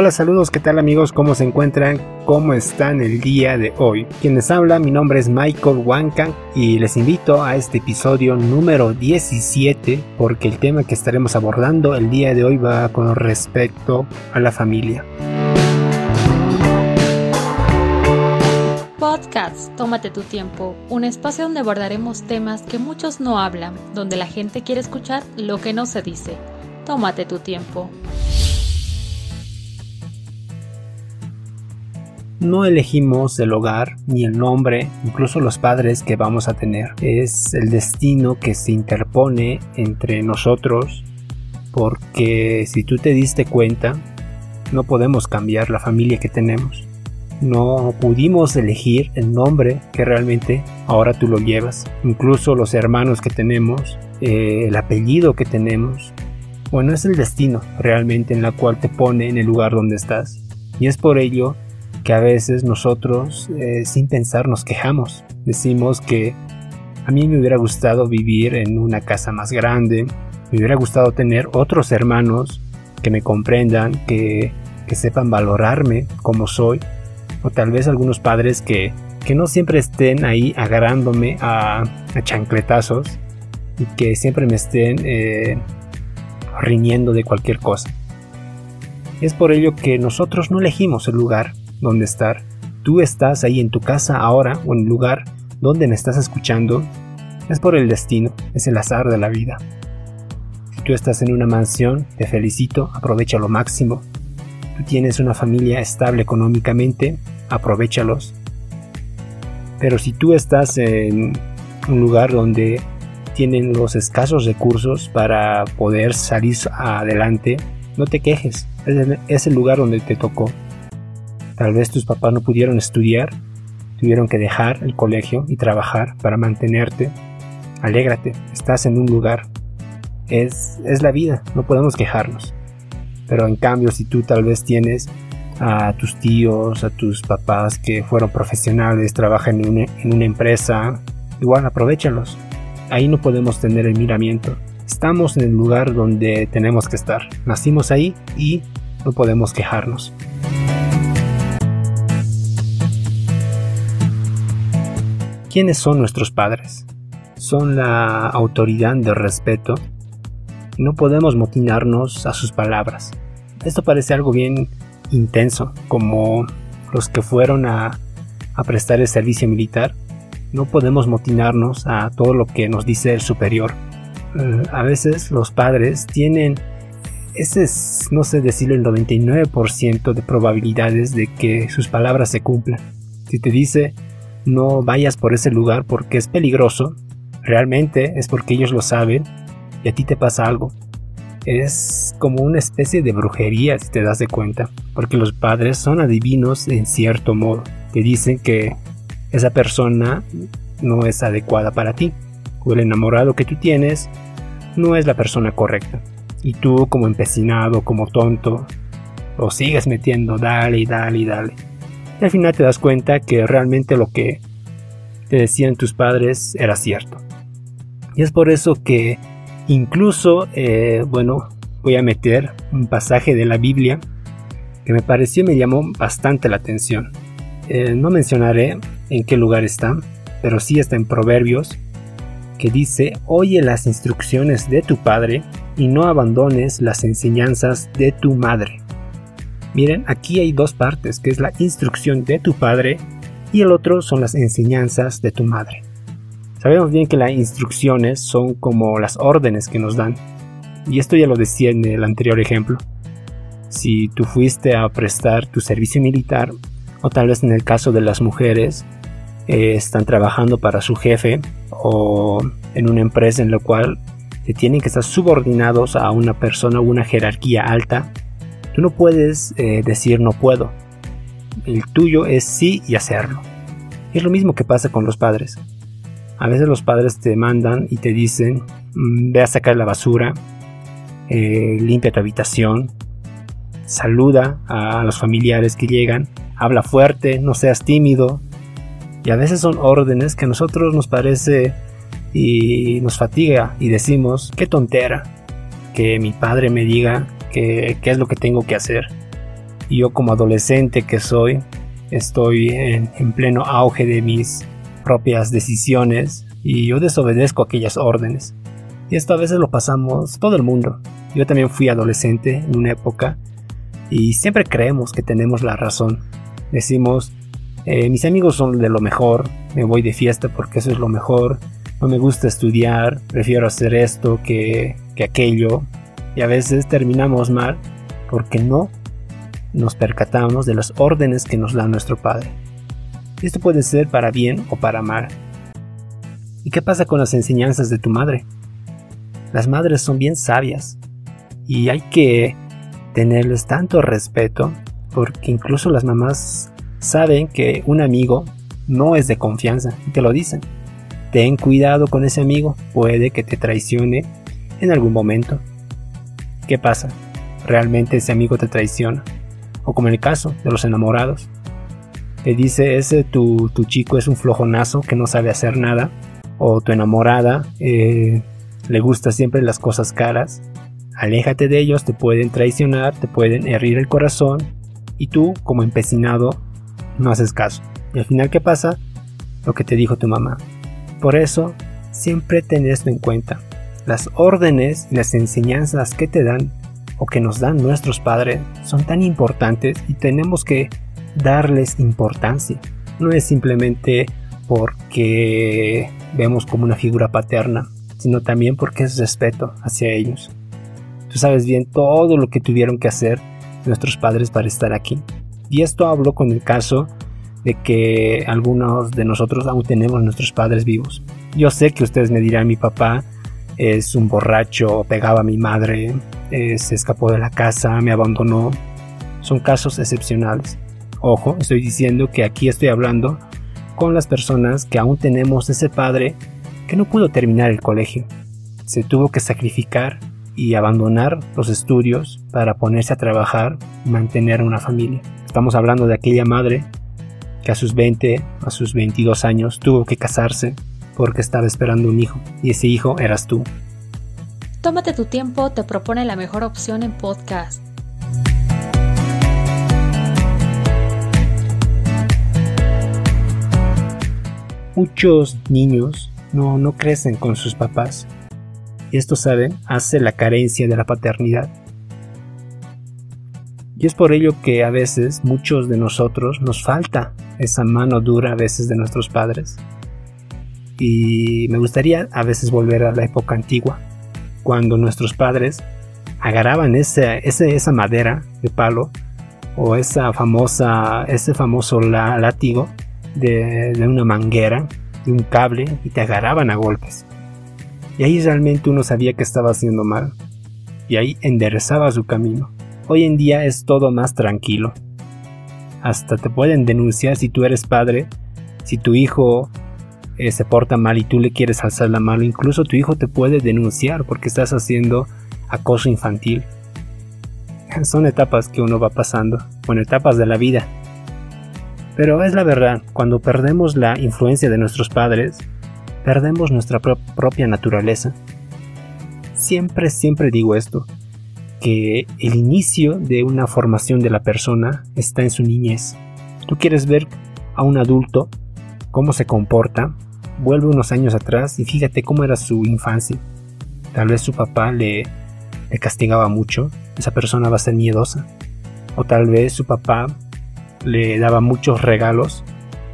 Hola, saludos, ¿qué tal amigos? ¿Cómo se encuentran? ¿Cómo están el día de hoy? Quien les habla, mi nombre es Michael Wankan y les invito a este episodio número 17 porque el tema que estaremos abordando el día de hoy va con respecto a la familia. Podcast Tómate tu tiempo, un espacio donde abordaremos temas que muchos no hablan, donde la gente quiere escuchar lo que no se dice. Tómate tu tiempo. No elegimos el hogar, ni el nombre, incluso los padres que vamos a tener. Es el destino que se interpone entre nosotros porque si tú te diste cuenta, no podemos cambiar la familia que tenemos. No pudimos elegir el nombre que realmente ahora tú lo llevas. Incluso los hermanos que tenemos, eh, el apellido que tenemos. Bueno, es el destino realmente en la cual te pone en el lugar donde estás. Y es por ello que a veces nosotros eh, sin pensar nos quejamos. Decimos que a mí me hubiera gustado vivir en una casa más grande, me hubiera gustado tener otros hermanos que me comprendan, que, que sepan valorarme como soy, o tal vez algunos padres que, que no siempre estén ahí agarrándome a, a chancletazos y que siempre me estén eh, riñendo de cualquier cosa. Es por ello que nosotros no elegimos el lugar donde estar. Tú estás ahí en tu casa ahora o en el lugar donde me estás escuchando. Es por el destino, es el azar de la vida. Si tú estás en una mansión, te felicito, aprovecha lo máximo. Tú tienes una familia estable económicamente, aprovechalos. Pero si tú estás en un lugar donde tienen los escasos recursos para poder salir adelante, no te quejes. Es el lugar donde te tocó. Tal vez tus papás no pudieron estudiar, tuvieron que dejar el colegio y trabajar para mantenerte. Alégrate, estás en un lugar. Es, es la vida, no podemos quejarnos. Pero en cambio, si tú tal vez tienes a tus tíos, a tus papás que fueron profesionales, trabajan en una, en una empresa, igual aprovechalos. Ahí no podemos tener el miramiento. Estamos en el lugar donde tenemos que estar. Nacimos ahí y no podemos quejarnos. ¿Quiénes son nuestros padres? Son la autoridad de respeto no podemos motinarnos a sus palabras. Esto parece algo bien intenso, como los que fueron a, prestar el servicio militar. No podemos motinarnos a todo lo que nos dice el superior. Uh, a veces los padres tienen ese es, no sé decirlo, el 99% de probabilidades de que sus palabras se cumplan. Si te dice no vayas por ese lugar porque es peligroso, realmente es porque ellos lo saben y a ti te pasa algo. Es como una especie de brujería si te das de cuenta, porque los padres son adivinos en cierto modo. Te dicen que esa persona no es adecuada para ti, o el enamorado que tú tienes no es la persona correcta. Y tú como empecinado, como tonto, lo sigues metiendo, dale y dale y dale y al final te das cuenta que realmente lo que te decían tus padres era cierto. Y es por eso que incluso, eh, bueno, voy a meter un pasaje de la Biblia que me pareció y me llamó bastante la atención. Eh, no mencionaré en qué lugar está, pero sí está en Proverbios, que dice, oye las instrucciones de tu padre y no abandones las enseñanzas de tu madre. Miren, aquí hay dos partes, que es la instrucción de tu padre y el otro son las enseñanzas de tu madre. Sabemos bien que las instrucciones son como las órdenes que nos dan. Y esto ya lo decía en el anterior ejemplo. Si tú fuiste a prestar tu servicio militar, o tal vez en el caso de las mujeres, eh, están trabajando para su jefe o en una empresa en la cual se tienen que estar subordinados a una persona o una jerarquía alta, Tú no puedes eh, decir no puedo. El tuyo es sí y hacerlo. es lo mismo que pasa con los padres. A veces los padres te mandan y te dicen, mm, ve a sacar la basura, eh, limpia tu habitación, saluda a los familiares que llegan, habla fuerte, no seas tímido. Y a veces son órdenes que a nosotros nos parece y nos fatiga y decimos, qué tontera, que mi padre me diga qué, es lo que tengo que hacer. Y yo como adolescente que soy, estoy en, en pleno auge de mis propias decisiones y yo desobedezco aquellas órdenes. Y esto a veces lo pasamos todo el mundo. Yo también fui adolescente en una época y siempre creemos que tenemos la razón. Decimos, eh, mis amigos son de lo mejor, me voy de fiesta porque eso es lo mejor, no me gusta estudiar, prefiero hacer esto que, que aquello. Y a veces terminamos mal porque no nos percatamos de las órdenes que nos da nuestro Padre. Esto puede ser para bien o para mal. ¿Y qué pasa con las enseñanzas de tu madre? Las madres son bien sabias y hay que tenerles tanto respeto porque incluso las mamás saben que un amigo no es de confianza y te lo dicen. Ten cuidado con ese amigo, puede que te traicione en algún momento. ¿Qué pasa? ¿Realmente ese amigo te traiciona? O como en el caso de los enamorados. Te dice ese tu, tu chico es un flojonazo que no sabe hacer nada. O tu enamorada eh, le gusta siempre las cosas caras, aléjate de ellos, te pueden traicionar, te pueden herir el corazón y tú, como empecinado, no haces caso. Y al final, ¿qué pasa? Lo que te dijo tu mamá. Por eso, siempre ten esto en cuenta. Las órdenes y las enseñanzas que te dan o que nos dan nuestros padres son tan importantes y tenemos que darles importancia. No es simplemente porque vemos como una figura paterna sino también porque es respeto hacia ellos. Tú sabes bien todo lo que tuvieron que hacer nuestros padres para estar aquí. Y esto hablo con el caso de que algunos de nosotros aún tenemos nuestros padres vivos. Yo sé que ustedes me dirán, mi papá es un borracho, pegaba a mi madre, eh, se escapó de la casa, me abandonó. Son casos excepcionales. Ojo, estoy diciendo que aquí estoy hablando con las personas que aún tenemos ese padre que no pudo terminar el colegio. Se tuvo que sacrificar y abandonar los estudios para ponerse a trabajar y mantener una familia. Estamos hablando de aquella madre que a sus 20, a sus 22 años tuvo que casarse porque estaba esperando un hijo y ese hijo eras tú. Tómate tu tiempo, te propone la mejor opción en podcast. Muchos niños no, no crecen con sus papás. Y esto, saben, hace la carencia de la paternidad. Y es por ello que a veces muchos de nosotros nos falta esa mano dura a veces de nuestros padres. Y me gustaría a veces volver a la época antigua, cuando nuestros padres agarraban ese, esa madera de palo o esa famosa, ese famoso látigo de, de una manguera de un cable y te agarraban a golpes. Y ahí realmente uno sabía que estaba haciendo mal. Y ahí enderezaba su camino. Hoy en día es todo más tranquilo. Hasta te pueden denunciar si tú eres padre, si tu hijo eh, se porta mal y tú le quieres alzar la mano, incluso tu hijo te puede denunciar porque estás haciendo acoso infantil. Son etapas que uno va pasando, bueno, etapas de la vida. Pero es la verdad, cuando perdemos la influencia de nuestros padres, perdemos nuestra propia naturaleza. Siempre, siempre digo esto, que el inicio de una formación de la persona está en su niñez. Tú quieres ver a un adulto cómo se comporta, vuelve unos años atrás y fíjate cómo era su infancia. Tal vez su papá le, castigaba mucho, esa persona va a ser miedosa. O tal vez su papá le daba muchos regalos,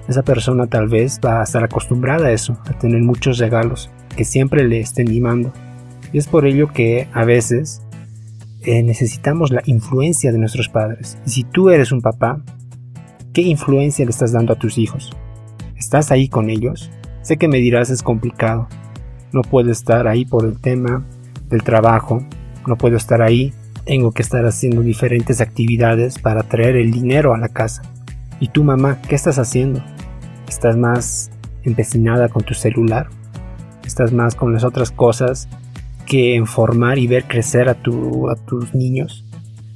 esa persona tal vez va a estar acostumbrada a eso, a tener muchos regalos, que siempre le estén mimando. Y es por ello que a veces eh, necesitamos la influencia de nuestros padres. Y si tú eres un papá, ¿qué influencia le estás dando a tus hijos? ¿Estás ahí con ellos? Sé que me dirás es complicado. No puedo estar ahí por el tema del trabajo. No puedo estar ahí tengo que estar haciendo diferentes actividades para traer el dinero a la casa. ¿Y tú mamá, qué estás haciendo? ¿Estás más empecinada con tu celular? ¿Estás más con las otras cosas que en formar y ver crecer a, a tus niños?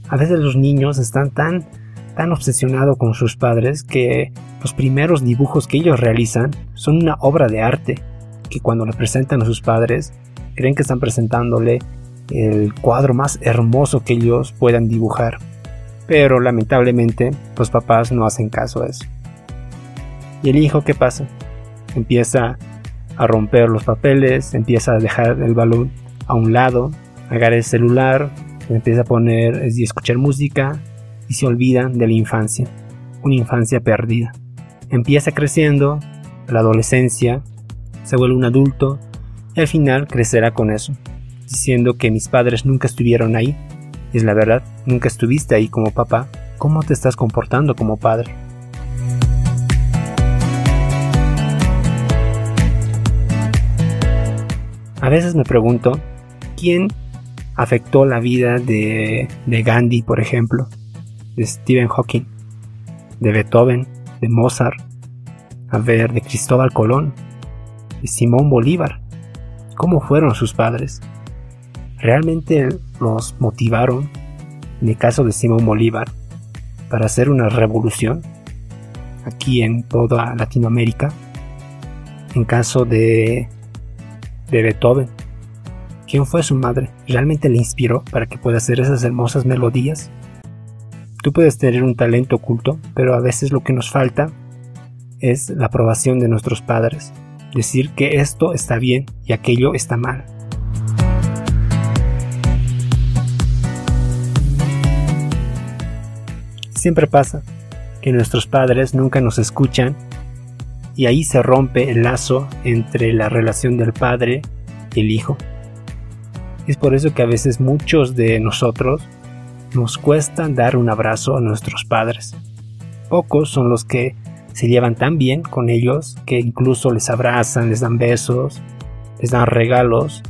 A veces los niños están tan, tan obsesionados con sus padres que los primeros dibujos que ellos realizan son una obra de arte que cuando le presentan a sus padres creen que están presentándole el cuadro más hermoso que ellos puedan dibujar. Pero lamentablemente los papás no hacen caso a eso. ¿Y el hijo qué pasa? Empieza a romper los papeles, empieza a dejar el balón a un lado, agarra el celular, empieza a poner y escuchar música y se olvida de la infancia, una infancia perdida. Empieza creciendo, la adolescencia, se vuelve un adulto y al final crecerá con eso, diciendo que mis padres nunca estuvieron ahí. Y es la verdad, nunca estuviste ahí como papá. ¿Cómo te estás comportando como padre? A veces me pregunto, ¿quién afectó la vida de, de Gandhi, por ejemplo, de Stephen Hawking, de Beethoven, de Mozart, a ver, de Cristóbal Colón, de Simón Bolívar? ¿Cómo fueron sus padres? ¿Realmente los motivaron, en el caso de Simón Bolívar, para hacer una revolución aquí en toda Latinoamérica? En caso de de Beethoven. ¿Quién fue su madre? ¿Realmente le inspiró para que pueda hacer esas hermosas melodías? Tú puedes tener un talento oculto, pero a veces lo que nos falta es la aprobación de nuestros padres. Decir que esto está bien y aquello está mal. Siempre pasa que nuestros padres nunca nos escuchan y ahí se rompe el lazo entre la relación del padre y el hijo. Es por eso que a veces muchos de nosotros nos cuesta dar un abrazo a nuestros padres. Pocos son los que se llevan tan bien con ellos que incluso les abrazan, les dan besos, les dan regalos.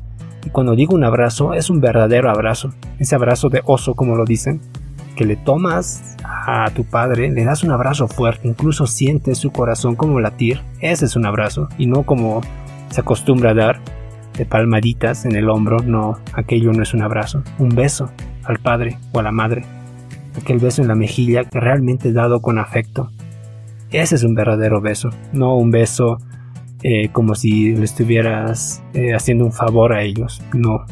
Y cuando digo un abrazo, es un verdadero abrazo, ese abrazo de oso como lo dicen, que le tomas a tu padre, le das un abrazo fuerte, incluso sientes su corazón como latir, ese es un abrazo, y no como se acostumbra a dar de palmaditas en el hombro, no, aquello no es un abrazo, un beso al padre o a la madre, aquel beso en la mejilla que realmente dado con afecto, ese es un verdadero beso, no un beso eh, como si le estuvieras eh, haciendo un favor a ellos, no.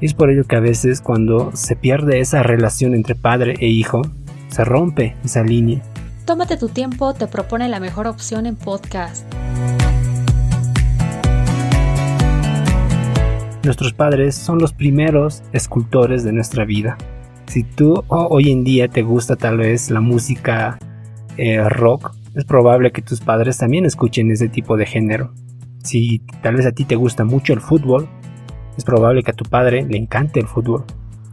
Es por ello que a veces cuando se pierde esa relación entre padre e hijo, se rompe esa línea. Tómate tu tiempo, te propone la mejor opción en podcast. Nuestros padres son los primeros escultores de nuestra vida. Si tú hoy en día te gusta tal vez la música eh, rock, es probable que tus padres también escuchen ese tipo de género. Si tal vez a ti te gusta mucho el fútbol, es probable que a tu padre le encante el fútbol.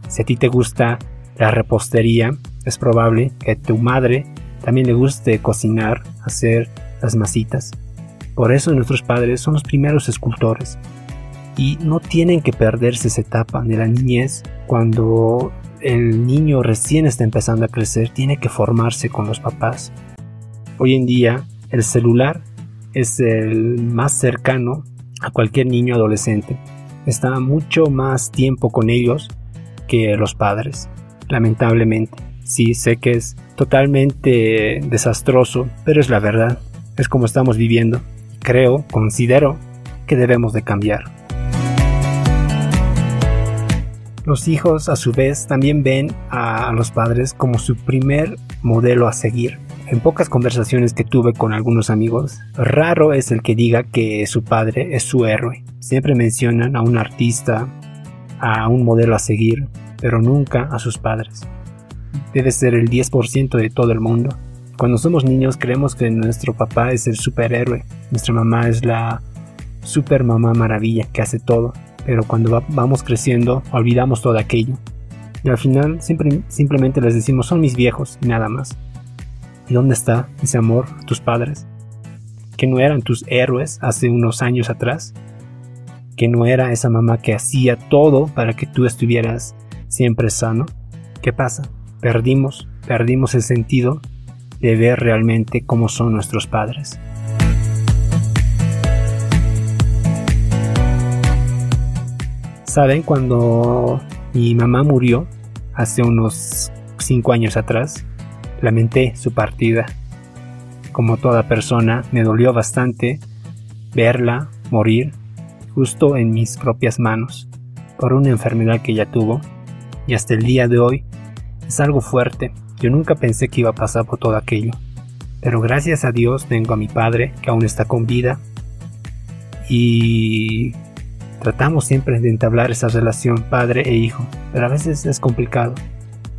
Si a ti te gusta la repostería, es probable que a tu madre también le guste cocinar, hacer las masitas. Por eso nuestros padres son los primeros escultores. Y no tienen que perderse esa etapa de la niñez cuando el niño recién está empezando a crecer, tiene que formarse con los papás. Hoy en día el celular es el más cercano a cualquier niño adolescente. Está mucho más tiempo con ellos que los padres, lamentablemente. Sí, sé que es totalmente desastroso, pero es la verdad. Es como estamos viviendo. Creo, considero que debemos de cambiar. Los hijos a su vez también ven a, los padres como su primer modelo a seguir. En pocas conversaciones que tuve con algunos amigos, raro es el que diga que su padre es su héroe. Siempre mencionan a un artista, a un modelo a seguir, pero nunca a sus padres debe ser el 10% de todo el mundo. Cuando somos niños creemos que nuestro papá es el superhéroe, nuestra mamá es la super mamá maravilla que hace todo, pero cuando vamos creciendo olvidamos todo aquello. Y al final siempre, simplemente les decimos son mis viejos y nada más. ¿Y dónde está ese amor a tus padres? ¿Que no eran tus héroes hace unos años atrás? ¿Que no era esa mamá que hacía todo para que tú estuvieras siempre sano? ¿Qué pasa? perdimos, perdimos el sentido de ver realmente cómo son nuestros padres. Saben, cuando mi mamá murió hace unos 5 años atrás, lamenté su partida. Como toda persona, me dolió bastante verla morir justo en mis propias manos por una enfermedad que ella tuvo y hasta el día de hoy es algo fuerte, Yo nunca pensé que iba a pasar por todo aquello. Pero gracias a Dios tengo a mi padre que aún está con vida y tratamos siempre de entablar esa relación padre e hijo, pero a veces es complicado,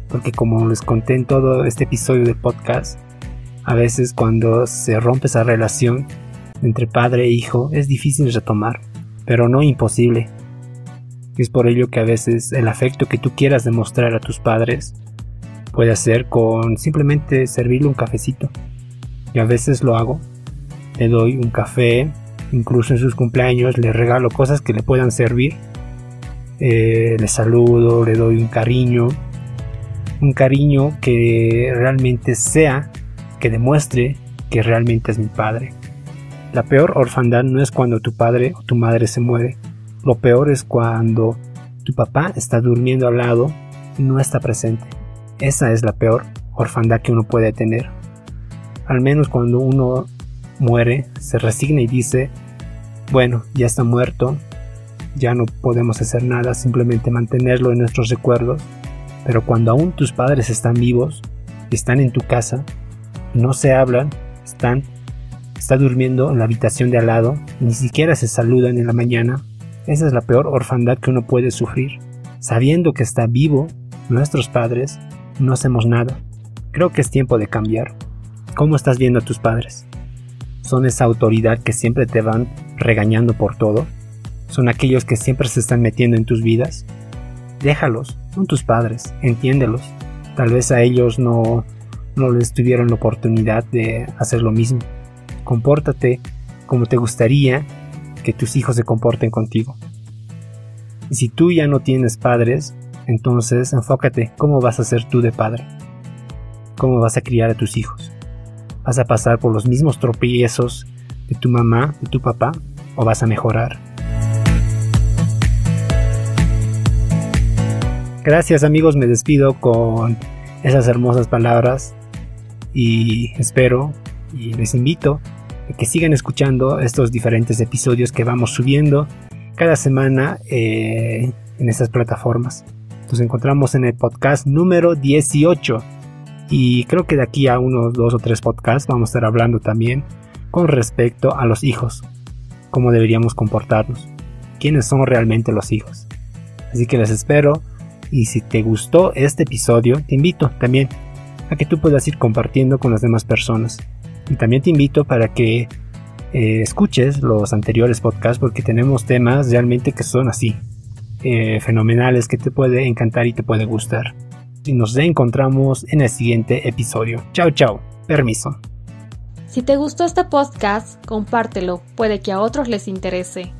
porque como les conté en todo este episodio del podcast, a veces cuando se rompe esa relación entre padre e hijo es difícil retomar, pero no imposible. Es por ello que a veces el afecto que tú quieras demostrar a tus padres puede ser con simplemente servirle un cafecito. Y a veces lo hago. Le doy un café, incluso en sus cumpleaños le regalo cosas que le puedan servir. Eh, le saludo, le doy un cariño. Un cariño que realmente sea, que demuestre que realmente es mi padre. La peor orfandad no es cuando tu padre o tu madre se muere. Lo peor es cuando tu papá está durmiendo al lado y no está presente. Esa es la peor orfandad que uno puede tener. Al menos cuando uno muere, se resigna y dice, bueno, ya está muerto, ya no podemos hacer nada, simplemente mantenerlo en nuestros recuerdos. Pero cuando aún tus padres están vivos, están en tu casa, no se hablan, están está durmiendo en la habitación de al lado ni siquiera se saludan en la mañana, esa es la peor orfandad que uno puede sufrir. Sabiendo que está vivo nuestros padres, no hacemos nada. Creo que es tiempo de cambiar. ¿Cómo estás viendo a tus padres? ¿Son esa autoridad que siempre te van regañando por todo? ¿Son aquellos que siempre se están metiendo en tus vidas? Déjalos, son tus padres, entiéndelos. Tal vez a ellos no, no les tuvieron la oportunidad de hacer lo mismo compórtate como te gustaría que tus hijos se comporten contigo. Y si tú ya no tienes padres, entonces enfócate cómo vas a ser tú de padre. Cómo vas a criar a tus hijos. ¿Vas a pasar por los mismos tropiezos de tu mamá, de tu papá, o vas a mejorar? Gracias amigos, me despido con esas hermosas palabras y espero y les invito que sigan escuchando estos diferentes episodios que vamos subiendo cada semana eh, en estas plataformas. Nos encontramos en el podcast número 18 y creo que de aquí a unos dos o tres podcasts vamos a estar hablando también con respecto a los hijos, cómo deberíamos comportarnos, quiénes son realmente los hijos. Así que les espero y si te gustó este episodio, te invito también a que tú puedas ir compartiendo con las demás personas. Y también te invito para que eh, escuches los anteriores podcasts porque tenemos temas realmente que son así, eh, fenomenales, que te puede encantar y te puede gustar. Y nos encontramos en el siguiente episodio. Chao, chao. Permiso. Si te gustó este podcast, compártelo, puede que a otros les interese.